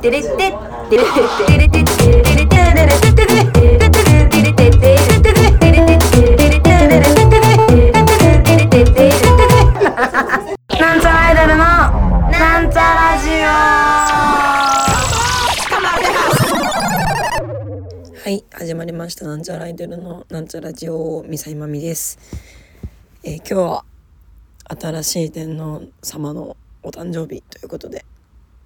テレテテテレテレテテテレテレテテテテテはい始まりましたなんちゃらアイドルのなんちゃラジオミサイマです、え、今日は新しい天皇様のお誕生日ということで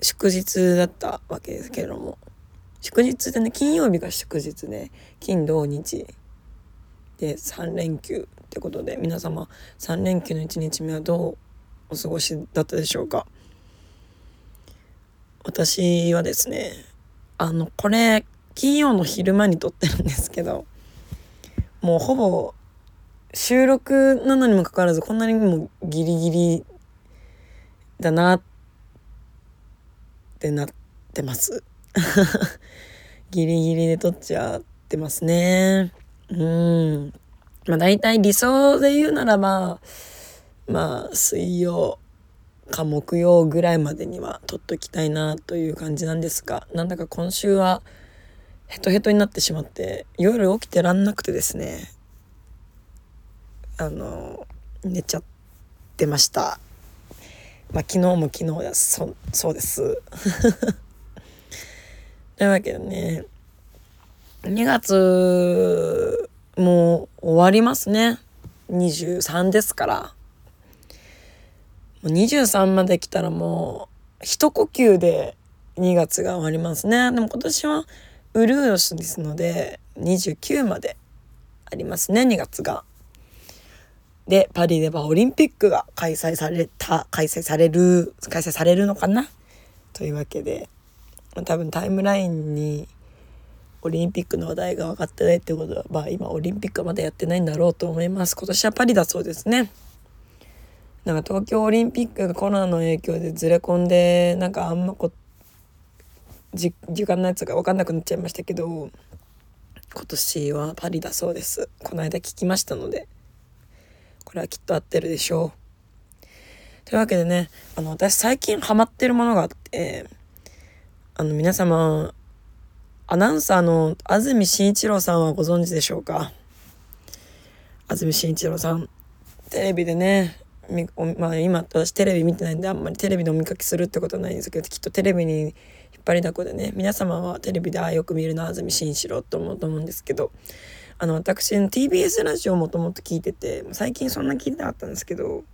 祝日だったわけですけれども。祝日でね金曜日が祝日で金土日で3連休ってことで皆様3連休の1日目はどうお過ごしだったでしょうか。私はですねあのこれ金曜の昼間に撮ってるんですけどもうほぼ収録なのにもかかわらずこんなにもギリギリだなってってなってます。ギリギリで撮っちゃってますね。うん。まあ大体理想で言うならばまあ水曜か木曜ぐらいまでには撮っときたいなという感じなんですがなんだか今週はヘトヘトになってしまって夜起きてらんなくてですね。あの寝ちゃってました。まあ昨日も昨日だそそうです。というわけでね2月もう終わりますね。23ですから。もう23まで来たらもう一呼吸で2月が終わりますね。でも今年はウルー年ですので29までありますね2月が。でパリではオリンピックが開催された開催される開催されるのかな？というわけで多分タイムラインにオリンピックの話題が分かってないってことはまあ今オリンピックはまだやってないんだろうと思います。今年はパリだそうですね。なんか東京オリンピックがコロナの影響でずれ込んでなんかあんまこ時間のやつが分かんなくなっちゃいましたけど今年はパリだそうです。この間聞きましたので。これはきっと合ってるでしょう。というわけでねあの私最近ハマってるものがあってあの皆様アナウンサーの安住紳一郎さんはご存知でしょうか？安住紳一郎さんテレビでねまあ今私テレビ見てないんであんまりテレビでお見かけするってことはないんですけどきっとテレビに引っ張りだこでね皆様はテレビでああよく見るな安住紳一郎と思うと思うんですけどあの私 TBS ラジオもともと聞いてて最近そんな聞いてなかったんですけど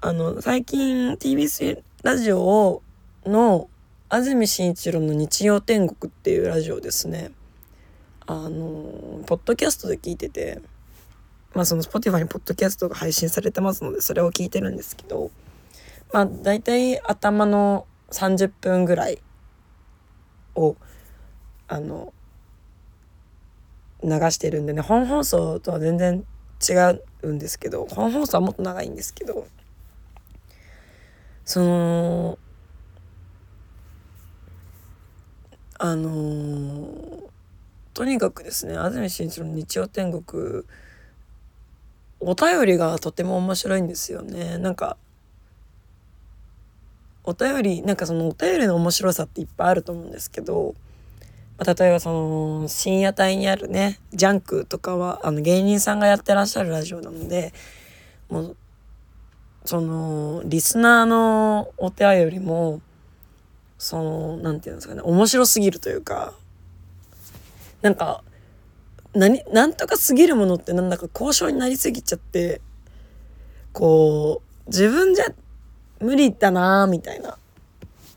あの最近 TBS ラジオの安住紳一郎の日曜天国っていうラジオですね。あのポッドキャストで聞いててまあその Spotify にポッドキャストが配信されてますのでそれを聞いてるんですけどまあ大体頭の30分ぐらいをあの流してるんでね本放送とは全然違うんですけど本放送はもっと長いんですけどそのあのーとにかくですね安住紳一郎の日曜天国お便りがとても面白いんですよね。なんかお便りなんかそのお便りの面白さっていっぱいあると思うんですけど、まあ、例えばその深夜帯にあるねジャンクとかはあの芸人さんがやってらっしゃるラジオなのでもうそのリスナーのお便りもそのなんていうんですかね面白すぎるというかなんか何なんとかすぎるものってなんだか交渉になりすぎちゃってこう自分じゃ無理だなみたいな。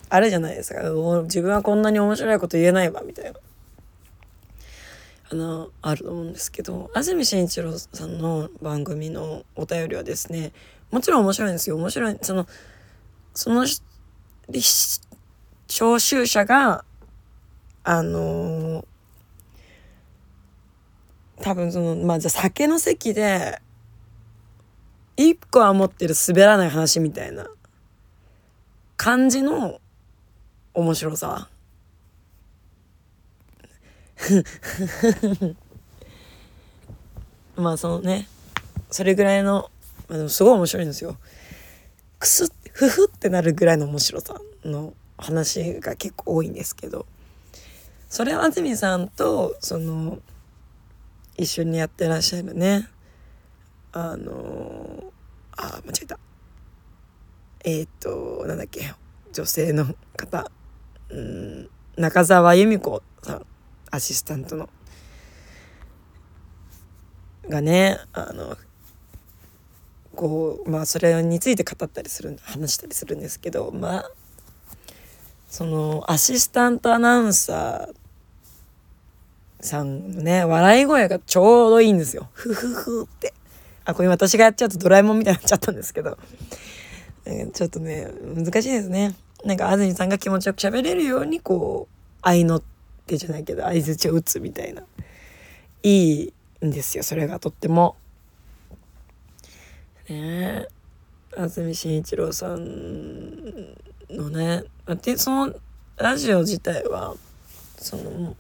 あるじゃないですか。自分はこんなに面白いこと言えないわみたいな。あのあると思うんですけど安住紳一郎さんの番組のお便りはですねもちろん面白いんですよ。面白いそのそのし聴衆者があのー多分そのまあじゃあ酒の席で一個は持ってる滑らない話みたいな感じの面白さ。まあそのね。それぐらいの、まあ、でもすごい面白いんですよ。くすふふってなるぐらいの面白さの話が結構多いんですけど。それは安住さんとその一緒にやってらっしゃるね。あのあ間違えた。えっ、ー、となんだっけ。女性の方。うん中澤由美子さんアシスタントのがねあのこうまあそれについて語ったりする話したりするんですけどまあそのアシスタントアナウンサーさんのね笑い声がちょうどいいんですよ。ふふふって。あこれ私がやっちゃうとドラえもんみたいになっちゃったんですけど、ちょっとね難しいですね。なんか安住さんが気持ちよく喋れるようにこう愛の手じゃないけど相づちを打つみたいないいんですよそれがとっても。ね安住紳一郎さんのねでそのラジオ自体はその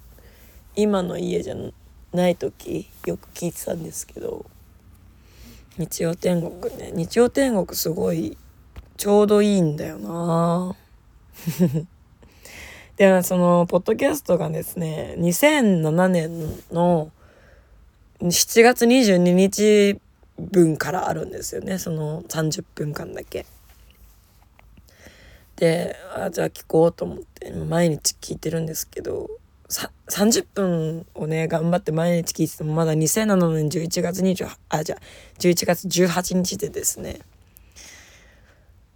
今の家じゃない時よく聞いてたんですけど日曜天国ね日曜天国すごいちょうどいいんだよな でそのポッドキャストがですね2007年の7月22日分からあるんですよね。その30分間だけ。であじゃあ聞こうと思って毎日聞いてるんですけど30分をね頑張って毎日聞いててもまだ2007年11月20あじゃあ11月18日でですね。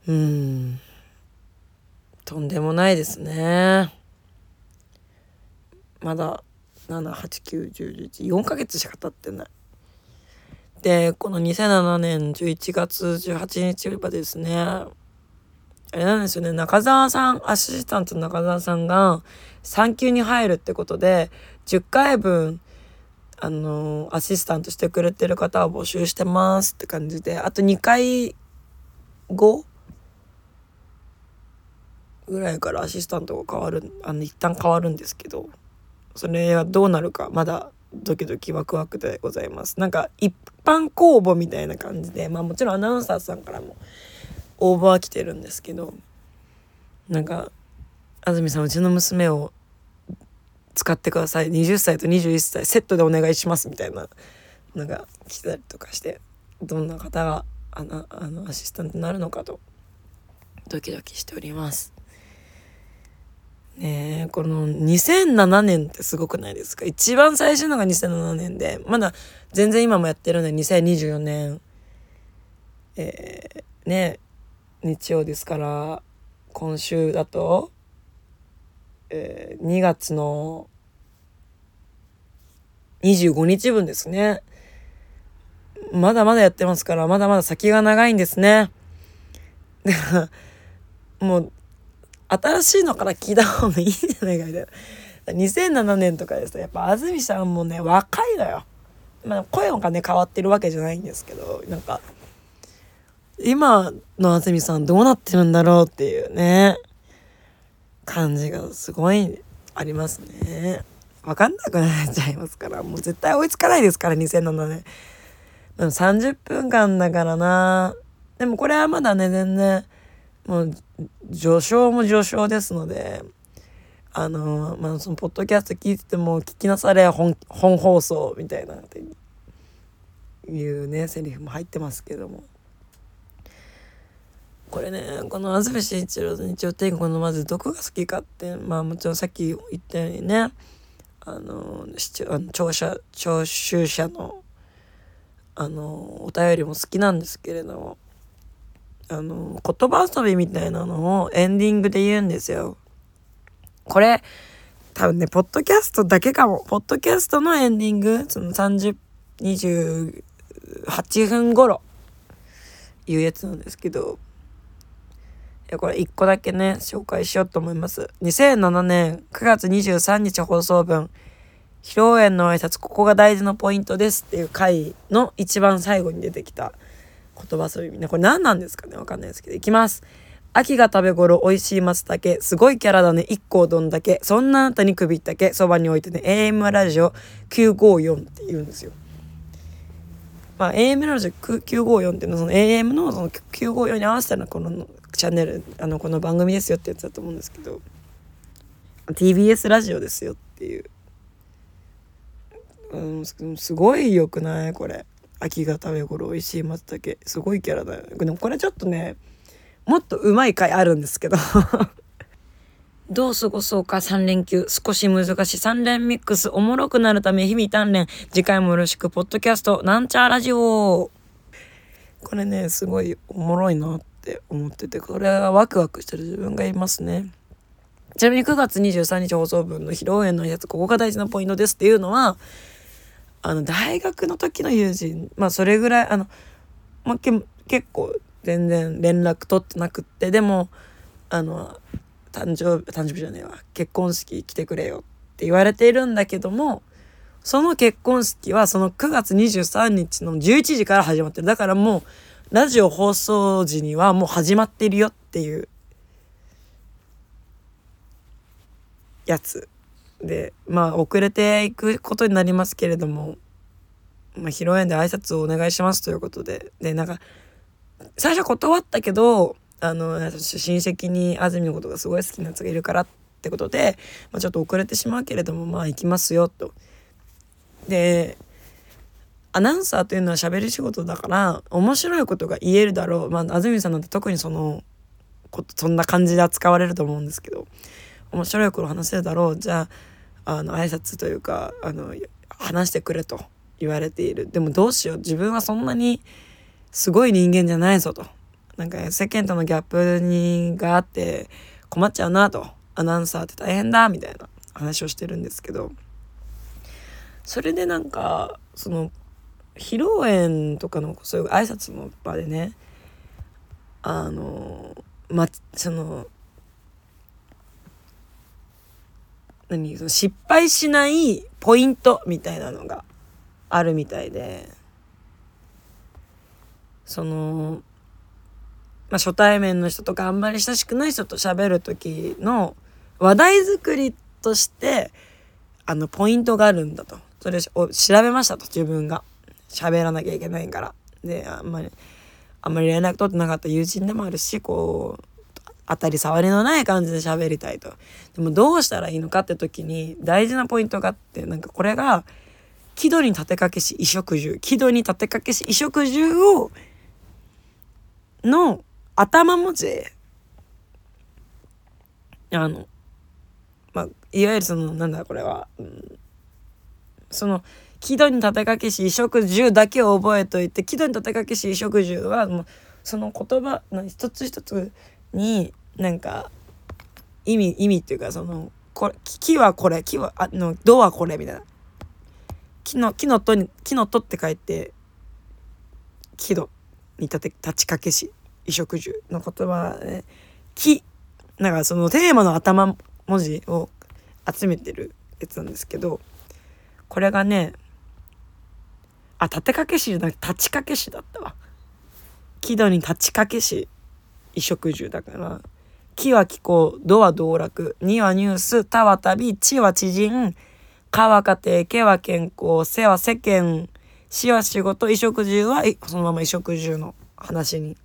うん。とんでもないですね。まだ7891011 4ヶ月しか経ってない。でこの2007年11月18日はですねあれなんですよね中澤さんアシスタント中澤さんが産休に入るってことで10回分あのアシスタントしてくれてる方を募集してますって感じであと2回後ぐらいからアシスタントが変わるあの一旦変わるんですけどそれはどうなるかまだドキドキワクワクでございます。なんか一般公募みたいな感じで、まあもちろんアナウンサーさんからも応募は来てるんですけど、なんか、安住さんうちの娘を使ってください。20歳と21歳セットでお願いしますみたいなのが来たりとかして、どんな方があのあのアシスタントになるのかとドキドキしております。ねこの2007年ってすごくないですか？一番最初のが2007年でまだ全然今もやってるので2024年。えー、ね日曜ですから今週だと、えー、2月の25日分ですね。まだまだやってますからまだまだ先が長いんですね。もう新しいのから聞いた方がいいんじゃないかみたいな。2007年とかですとやっぱ安住さんもね若いのよ。まあ声がね変わってるわけじゃないんですけどなんか今の安住さんどうなってるんだろうっていうね感じがすごいありますね。わかんなくなっちゃいますからもう絶対追いつかないですから2007年。でも30分間だからな。でもこれはまだね全然もう序章も序章ですのであのまあそのポッドキャスト聞いてても聞きなされ本本放送みたいなっていうねセリフも入ってますけども。これねこの安住紳一郎の日曜天国のまずどこが好きかってまあもちろんさっき言ったようにねあの聴者聴衆者のあのお便りも好きなんですけれども。あの、言葉遊びみたいなのをエンディングで言うんですよ。これ、多分ね、ポッドキャストだけかも。ポッドキャストのエンディング、その30、28分頃、いうやつなんですけど、いや、これ一個だけね、紹介しようと思います。2007年9月23日放送分、披露宴の挨拶、ここが大事なポイントですっていう回の一番最後に出てきた言葉遊びみんな。これ何なんですかね？わかんないですけど。いきます。秋が食べ頃美味しい松茸。すごいキャラだね。一個どんだけ。そんなあなたに首ったけ。そばに置いてね。AM ラジオ954って言うんですよ。まあ、AM ラジオ954っていうのはその AM のその954に合わせたらこのチャンネルあのこの番組ですよってやつだと思うんですけど。TBS ラジオですよっていう、うん、すごい良くない？これ。秋が食べ頃美味しい松茸すごいキャラだよでもこれちょっとねもっとうまい回あるんですけど どう過ごそうか？3連休。少し難しい3連ミックス。おもろくなるため日々鍛錬。次回もよろしく。ポッドキャスト、なんちゃラジオ。これね、すごいおもろいなって思ってて、これはワクワクしてる自分がいますね。ちなみに9月23日放送分の披露宴のやつ、ここが大事なポイントですっていうのは、あの、大学の時の友人、まあそれぐらい、あの、まあ、け結構全然連絡取ってなくって、でも、あの、誕生日誕生日じゃねえわ結婚式来てくれよって言われているんだけどもその結婚式はその9月23日の11時から始まってる。だからもうラジオ放送時にはもう始まってるよっていうやつ。でまあ遅れていくことになりますけれども、まあ、披露宴で挨拶をお願いしますということで。でなんか最初断ったけどあの親戚に安住のことがすごい好きなやつがいるからってことで、まあ、ちょっと遅れてしまうけれどもまあ行きますよと。でアナウンサーというのは喋る仕事だから面白いことが言えるだろう。まあ安住さんなんて特にそのそんな感じで扱われると思うんですけど面白いこと話せるだろう。じゃああの挨拶というかあの話してくれと言われている。でもどうしよう。自分はそんなにすごい人間じゃないぞと。なんか世間とのギャップにがあって困っちゃうなと。アナウンサーって大変だみたいな話をしてるんですけど。それでなんかその披露宴とかのそういう挨拶の場でねあのまその何その失敗しないポイントみたいなのがあるみたいで。そのまあ、初対面の人とかあんまり親しくない人と喋る時の話題作りとしてあのポイントがあるんだと。それを調べましたと自分が。喋らなきゃいけないから。であんまりあんまり連絡取ってなかった友人でもあるしこう当たり障りのない感じで喋りたいと。でもどうしたらいいのかって時に大事なポイントがあってなんかこれが木戸に立てかけし衣食住木戸に立てかけし衣食住をの頭文字あのまあいわゆるそのなんだこれは、うん、その木戸に立てかけし衣食住だけを覚えといて木戸に立てかけし衣食住はもうその言葉の一つ一つになんか意味意味っていうかそのこれ木はこれ木はあのドはこれみたいな。木の木のとに木のとって書いて木戸に立て立ちかけし衣食住の言葉ね木なんかそのテーマの頭文字を集めてるやつなんですけどこれがねあ立てかけしじゃなくて立ちかけしだったわ。木戸に立ちかけし衣食住だから木は気候土は道楽にはニュース田は旅地は知人かは家庭家は健康世は世間死は仕事衣食住はそのまま衣食住の話に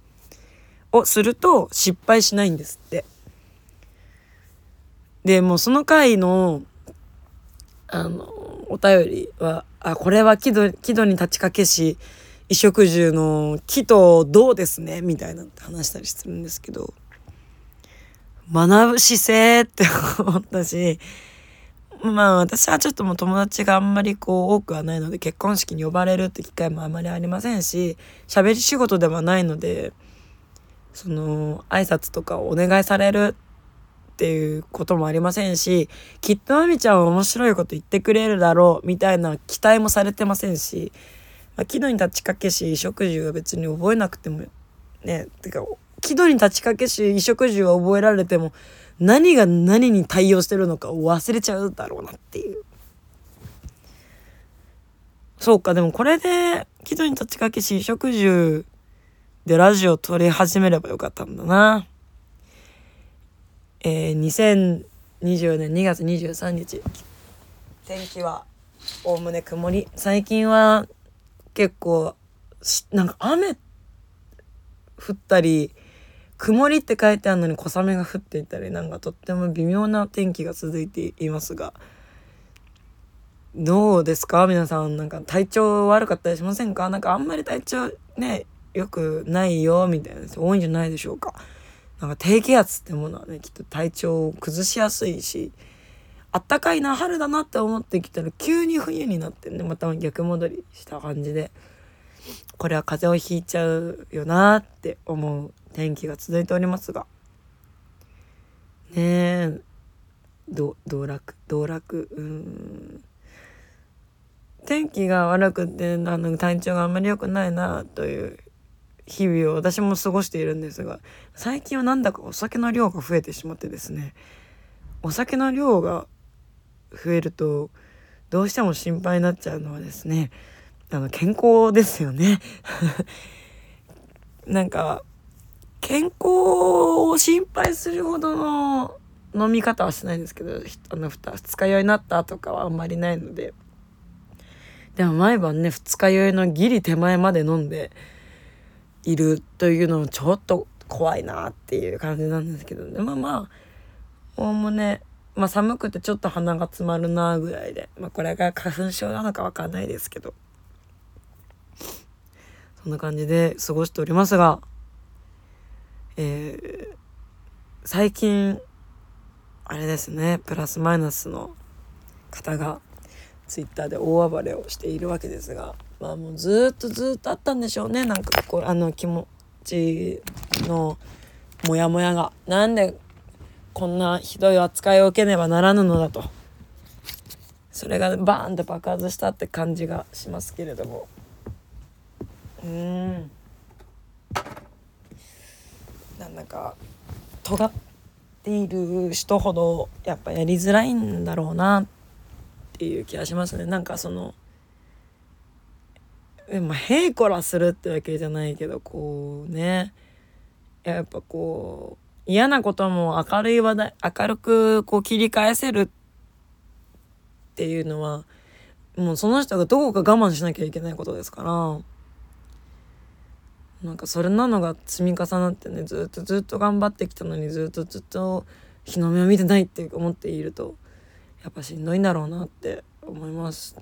をすると失敗しないんですって。でもうその回のあのお便りは「あこれは木戸木戸に立ちかけし衣食住の木とどうですね」みたいな話したりするんですけど学ぶ姿勢って思ったしまあ私はちょっともう友達があんまりこう多くはないので結婚式に呼ばれるって機会もあまりありませんし喋り仕事ではないのでその挨拶とかをお願いされるっていうこともありませんしきっとまみちゃんは面白いこと言ってくれるだろうみたいな期待もされてませんし、まあ、木戸に立ちかけし食住は別に覚えなくてもねてか木戸に立ちかけし衣食住は覚えられても何が何に対応してるのか忘れちゃうだろうなっていう。そうかでもこれで木戸に立ちかけし衣食住で、ラジオ撮り始めればよかったんだな。えー、2024年2月23日。天気はおおむね曇り。最近は結構なんか雨降ったり曇りって書いてあるのに小雨が降っていたりなんかとっても微妙な天気が続いていますがどうですか？皆さんなんか体調悪かったりしませんか？なんかあんまり体調ねよくないよ？みたいな人多いんじゃないでしょうか？なんか低気圧ってものはねきっと体調を崩しやすいしあったかいな春だなって思ってきたら急に冬になってねまた逆戻りした感じでこれは風邪をひいちゃうよなって思う天気が続いておりますが。ねえ。道楽道楽うん。天気が悪くてあの体調があんまり良くないなという日々を私も過ごしているんですが最近はなんだかお酒の量が増えてしまってですね。お酒の量が増えるとどうしても心配になっちゃうのはですねあの健康ですよね。なんか健康を心配するほどの飲み方はしないんですけどあの二日酔いになったとかはあんまりないので。でも毎晩ね二日酔いのギリ手前まで飲んでいるというのもちょっと怖いなっていう感じなんですけど。でもまあおおむねまあ寒くてちょっと鼻が詰まるなぐらいで、まあこれが花粉症なのかわかんないですけど、そんな感じで過ごしておりますが、えー、最近、あれですね、プラスマイナスの方がツイッターで大暴れをしているわけですが、まあもうずっとずっとあったんでしょうね、なんかこう、あの気持ちのモヤモヤが。なんでこんなひどい扱いを受けねばならぬのだと。それがバーンと爆発したって感じがしますけれども。うん。なんだか尖っている人ほどやっぱやりづらいんだろうなっていう気がしますね。なんかそのまあ、へいこらするってわけじゃないけどこうね。やっぱこう嫌なことも明るい話題明るくこう切り返せるっていうのはもうその人がどこか我慢しなきゃいけないことですから。なんかそれなのが積み重なってねずっとずっと頑張ってきたのにずっとずっと日の目を見てないって思っているとやっぱしんどいんだろうなって思います。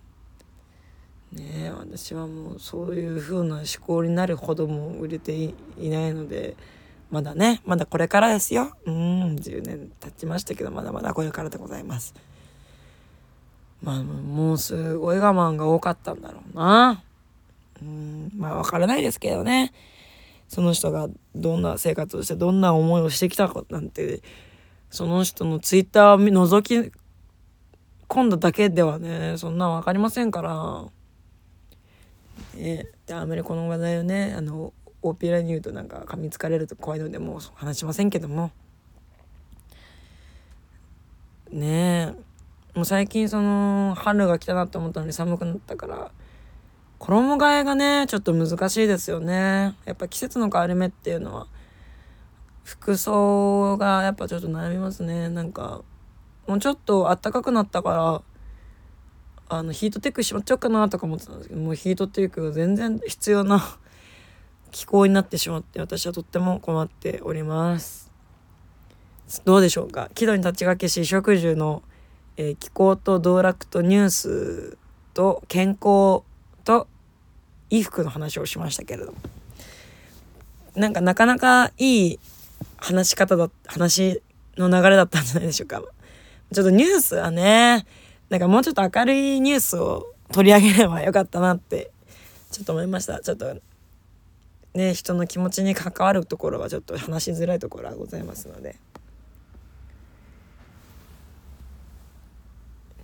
ね私はもうそういう風な思考になるほども売れていないので。まだねまだこれからですようん10年経ちましたけどまだまだこれからでございますまあもうすごい我慢が多かったんだろうなうんまあわからないですけどねその人がどんな生活をしてどんな思いをしてきたかなんてその人のツイッターを覗き込んだだけではねそんな分かりませんから。ね、であんまりこの話題をねあの大っぴらに言うとなんか噛みつかれると怖いのでもう話しませんけどもねえもう最近その春が来たなと思ったのに寒くなったから衣替えがねちょっと難しいですよね。やっぱ季節の変わり目っていうのは。服装がやっぱちょっと悩みますね。なんかもうちょっと暖かくなったからあのヒートテックしまっちゃおうかなとか思ってたんですけどもうヒートテックが全然必要な 気候になってしまって私はとっても困っております。どうでしょうか？木戸に立ちかけし食住の、えー、気候と道楽とニュースと健康と衣服の話をしましたけれども。なんかなかなかいい話し方だ話の流れだったんじゃないでしょうか。ちょっとニュースはねなんかもうちょっと明るいニュースを取り上げればよかったなってちょっと思いました。ちょっとね人の気持ちに関わるところはちょっと話しづらいところはございますので、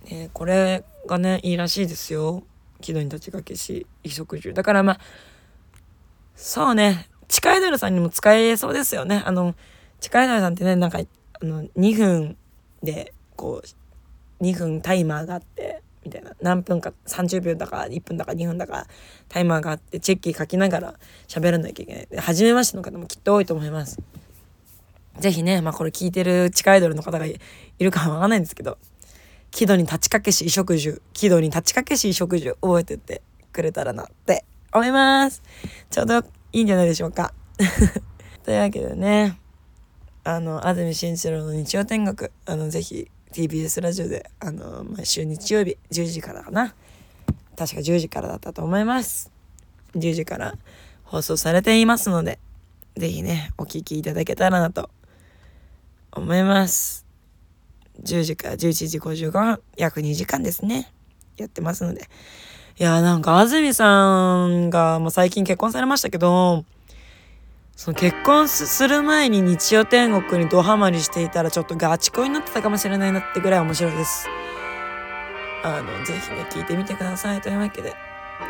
ね、これがねいいらしいですよ。木戸に立ちかけし衣食住だからまあそうね。地下アイドルさんにも使えそうですよね。あの地下アイドルさんってねなんかあの2分でこう2分タイマーがあってみたいな。何分か30秒だか1分だか2分だかタイマーがあってチェッキー書きながら喋らなきゃいけない。で初めましての方もきっと多いと思います。是非ねまあこれ聞いてる地下アイドルの方がいるかはわかんないんですけど喜怒に立ちかけし衣食住喜怒に立ちかけし衣食住覚えてってくれたらなって思います。ちょうどいいんじゃないでしょうか。というわけでね、あの、安住紳一郎の日曜天国、あの、ぜひ TBS ラジオで、あの、毎週日曜日10時からかな。確か10時からだったと思います。10時から放送されていますので、ぜひね、お聞きいただけたらなと思います。10時から11時55分、約2時間ですね。やってますので。いやなんか安住さんがもう最近結婚されましたけど、その結婚する前に日曜天国にドハマりしていたらちょっとガチ恋になってたかもしれないなってぐらい面白いです。あの、ぜひね、聞いてみてください。というわけで、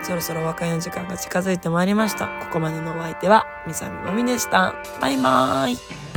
そろそろお別れの時間が近づいてまいりました。ここまでのお相手は、みさみまみでした。バイバーイ。